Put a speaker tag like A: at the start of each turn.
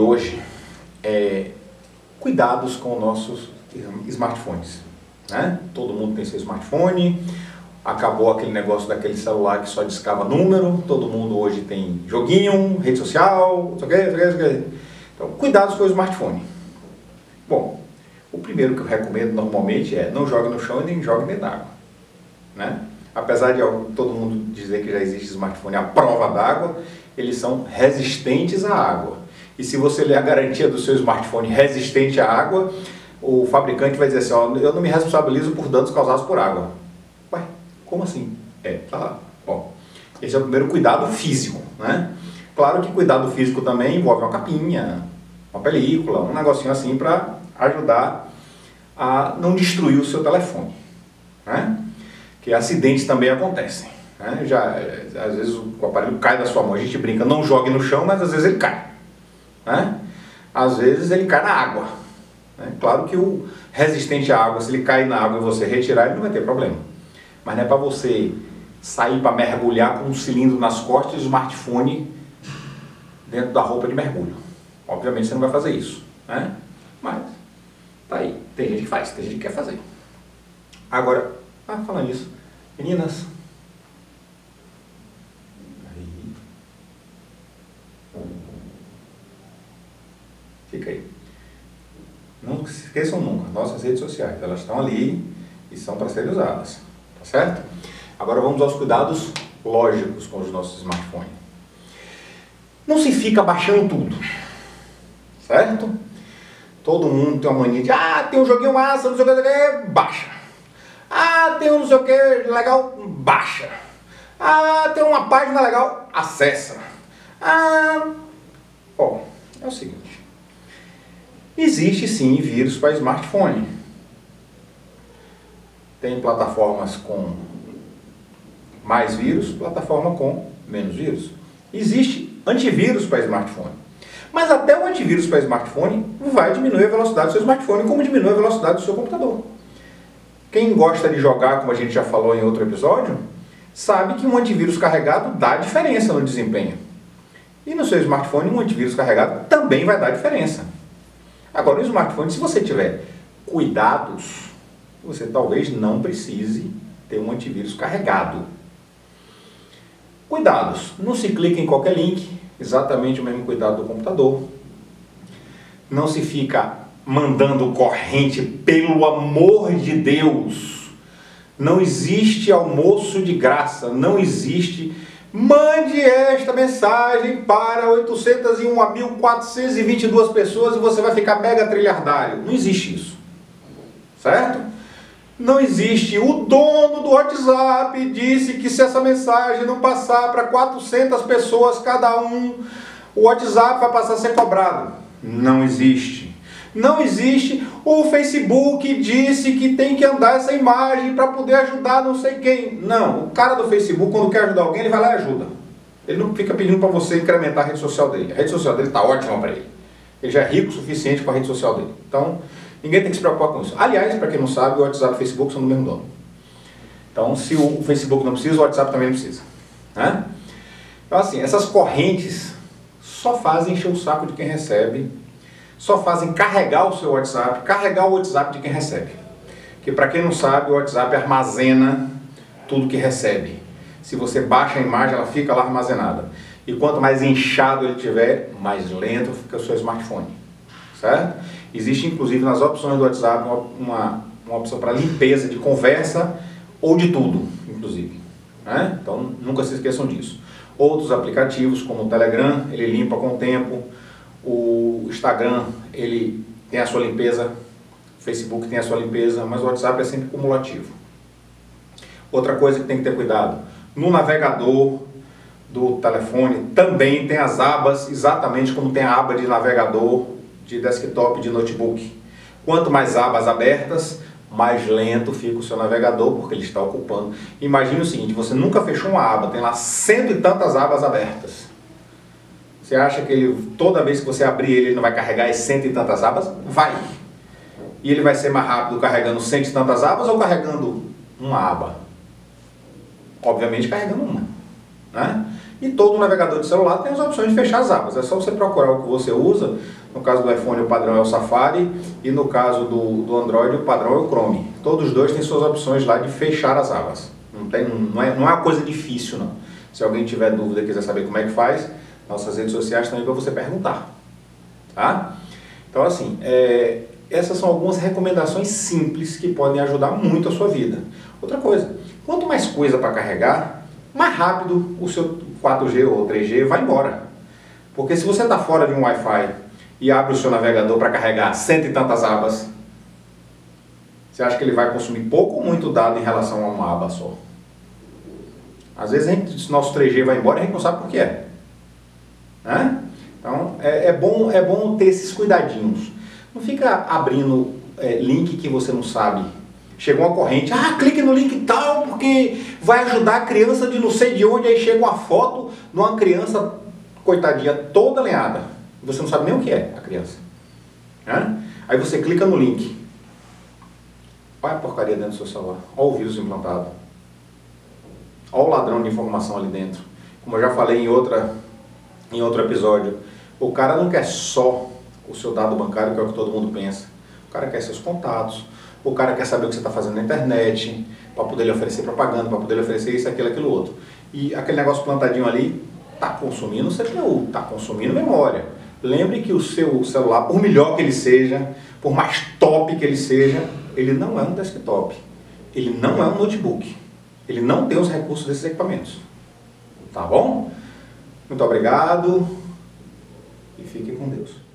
A: hoje é cuidados com nossos smartphones. Né? Todo mundo tem seu smartphone, acabou aquele negócio daquele celular que só discava número, todo mundo hoje tem joguinho, rede social, não sei o que, não sei o que. Então, cuidados com o smartphone. Bom, o primeiro que eu recomendo normalmente é não jogue no chão e nem jogue dentro d'água. Né? Apesar de todo mundo dizer que já existe smartphone à prova d'água, eles são resistentes à água. E se você ler a garantia do seu smartphone resistente à água, o fabricante vai dizer assim, ó, eu não me responsabilizo por danos causados por água. Ué, como assim? É, tá lá. Bom, esse é o primeiro cuidado físico, né? Claro que cuidado físico também envolve uma capinha, uma película, um negocinho assim para ajudar a não destruir o seu telefone, né? Que acidentes também acontecem. Né? Já, às vezes o aparelho cai da sua mão, a gente brinca, não jogue no chão, mas às vezes ele cai. Né? Às vezes ele cai na água. Né? Claro que o resistente à água, se ele cair na água e você retirar, ele não vai ter problema. Mas não é para você sair para mergulhar com um cilindro nas costas e o smartphone dentro da roupa de mergulho. Obviamente você não vai fazer isso. Né? Mas, tá aí. Tem gente que faz, tem gente que quer fazer. Agora, ah, falando nisso, meninas, Fica aí. Não se esqueçam nunca, nossas redes sociais, elas estão ali e são para serem usadas, tá certo? Agora vamos aos cuidados lógicos com os nossos smartphones. Não se fica baixando tudo, certo? Todo mundo tem uma mania de, ah, tem um joguinho massa, não sei o que, baixa. Ah, tem um não sei o que legal, baixa. Ah, tem uma página legal, acessa. Ah, ó, é o seguinte. Existe sim vírus para smartphone. Tem plataformas com mais vírus, plataforma com menos vírus. Existe antivírus para smartphone. Mas até o antivírus para smartphone vai diminuir a velocidade do seu smartphone, como diminui a velocidade do seu computador. Quem gosta de jogar, como a gente já falou em outro episódio, sabe que um antivírus carregado dá diferença no desempenho. E no seu smartphone, um antivírus carregado também vai dar diferença. Agora, no smartphone, se você tiver cuidados, você talvez não precise ter um antivírus carregado. Cuidados, não se clica em qualquer link, exatamente o mesmo cuidado do computador. Não se fica mandando corrente, pelo amor de Deus. Não existe almoço de graça, não existe Mande esta mensagem para 801.422 pessoas e você vai ficar mega trilhardário. Não existe isso. Certo? Não existe. O dono do WhatsApp disse que se essa mensagem não passar para 400 pessoas cada um, o WhatsApp vai passar a ser cobrado. Não existe. Não existe. O Facebook disse que tem que andar essa imagem para poder ajudar não sei quem. Não, o cara do Facebook, quando quer ajudar alguém, ele vai lá e ajuda. Ele não fica pedindo para você incrementar a rede social dele. A rede social dele está ótima para ele. Ele já é rico o suficiente com a rede social dele. Então, ninguém tem que se preocupar com isso. Aliás, para quem não sabe, o WhatsApp e o Facebook são do mesmo dono. Então, se o Facebook não precisa, o WhatsApp também não precisa. Né? Então, assim, essas correntes só fazem encher o saco de quem recebe só fazem carregar o seu WhatsApp, carregar o WhatsApp de quem recebe. Que para quem não sabe, o WhatsApp armazena tudo que recebe. Se você baixa a imagem, ela fica lá armazenada. E quanto mais inchado ele tiver, mais lento fica o seu smartphone. Certo? Existe inclusive nas opções do WhatsApp uma, uma, opção para limpeza de conversa ou de tudo, inclusive. Né? Então nunca se esqueçam disso. Outros aplicativos, como o Telegram, ele limpa com o tempo. O Instagram, ele tem a sua limpeza, o Facebook tem a sua limpeza, mas o WhatsApp é sempre cumulativo. Outra coisa que tem que ter cuidado, no navegador do telefone também tem as abas, exatamente como tem a aba de navegador de desktop, de notebook. Quanto mais abas abertas, mais lento fica o seu navegador, porque ele está ocupando. Imagine o seguinte, você nunca fechou uma aba, tem lá cento e tantas abas abertas. Você acha que ele, toda vez que você abrir ele, ele não vai carregar as cento e tantas abas? Vai. E ele vai ser mais rápido carregando cento e tantas abas ou carregando uma aba? Obviamente carregando uma. Né? E todo navegador de celular tem as opções de fechar as abas. É só você procurar o que você usa. No caso do iPhone, o padrão é o Safari. E no caso do, do Android, o padrão é o Chrome. Todos os dois têm suas opções lá de fechar as abas. Não, tem, não, é, não é uma coisa difícil, não. Se alguém tiver dúvida e quiser saber como é que faz, nossas redes sociais aí para você perguntar. Tá? Então, assim, é, essas são algumas recomendações simples que podem ajudar muito a sua vida. Outra coisa, quanto mais coisa para carregar, mais rápido o seu 4G ou 3G vai embora. Porque se você está fora de um Wi-Fi e abre o seu navegador para carregar cento e tantas abas, você acha que ele vai consumir pouco ou muito dado em relação a uma aba só? Às vezes gente, nosso 3G vai embora a gente não sabe por que é. Né? Então é, é, bom, é bom ter esses cuidadinhos. Não fica abrindo é, link que você não sabe. Chegou uma corrente, ah, clique no link tal, porque vai ajudar a criança de não sei de onde, aí chega uma foto de uma criança, coitadinha, toda lenhada. Você não sabe nem o que é a criança. Né? Aí você clica no link. Olha a porcaria dentro do seu celular. Olha o vírus implantado. Olha o ladrão de informação ali dentro. Como eu já falei em, outra, em outro episódio, o cara não quer só o seu dado bancário, que é o que todo mundo pensa. O cara quer seus contatos, o cara quer saber o que você está fazendo na internet, para poder lhe oferecer propaganda, para poder lhe oferecer isso, aquilo, aquilo outro. E aquele negócio plantadinho ali está consumindo CPU, está consumindo memória. Lembre que o seu celular, por melhor que ele seja, por mais top que ele seja, ele não é um desktop. Ele não é um notebook. Ele não tem os recursos desses equipamentos. Tá bom? Muito obrigado e fique com Deus.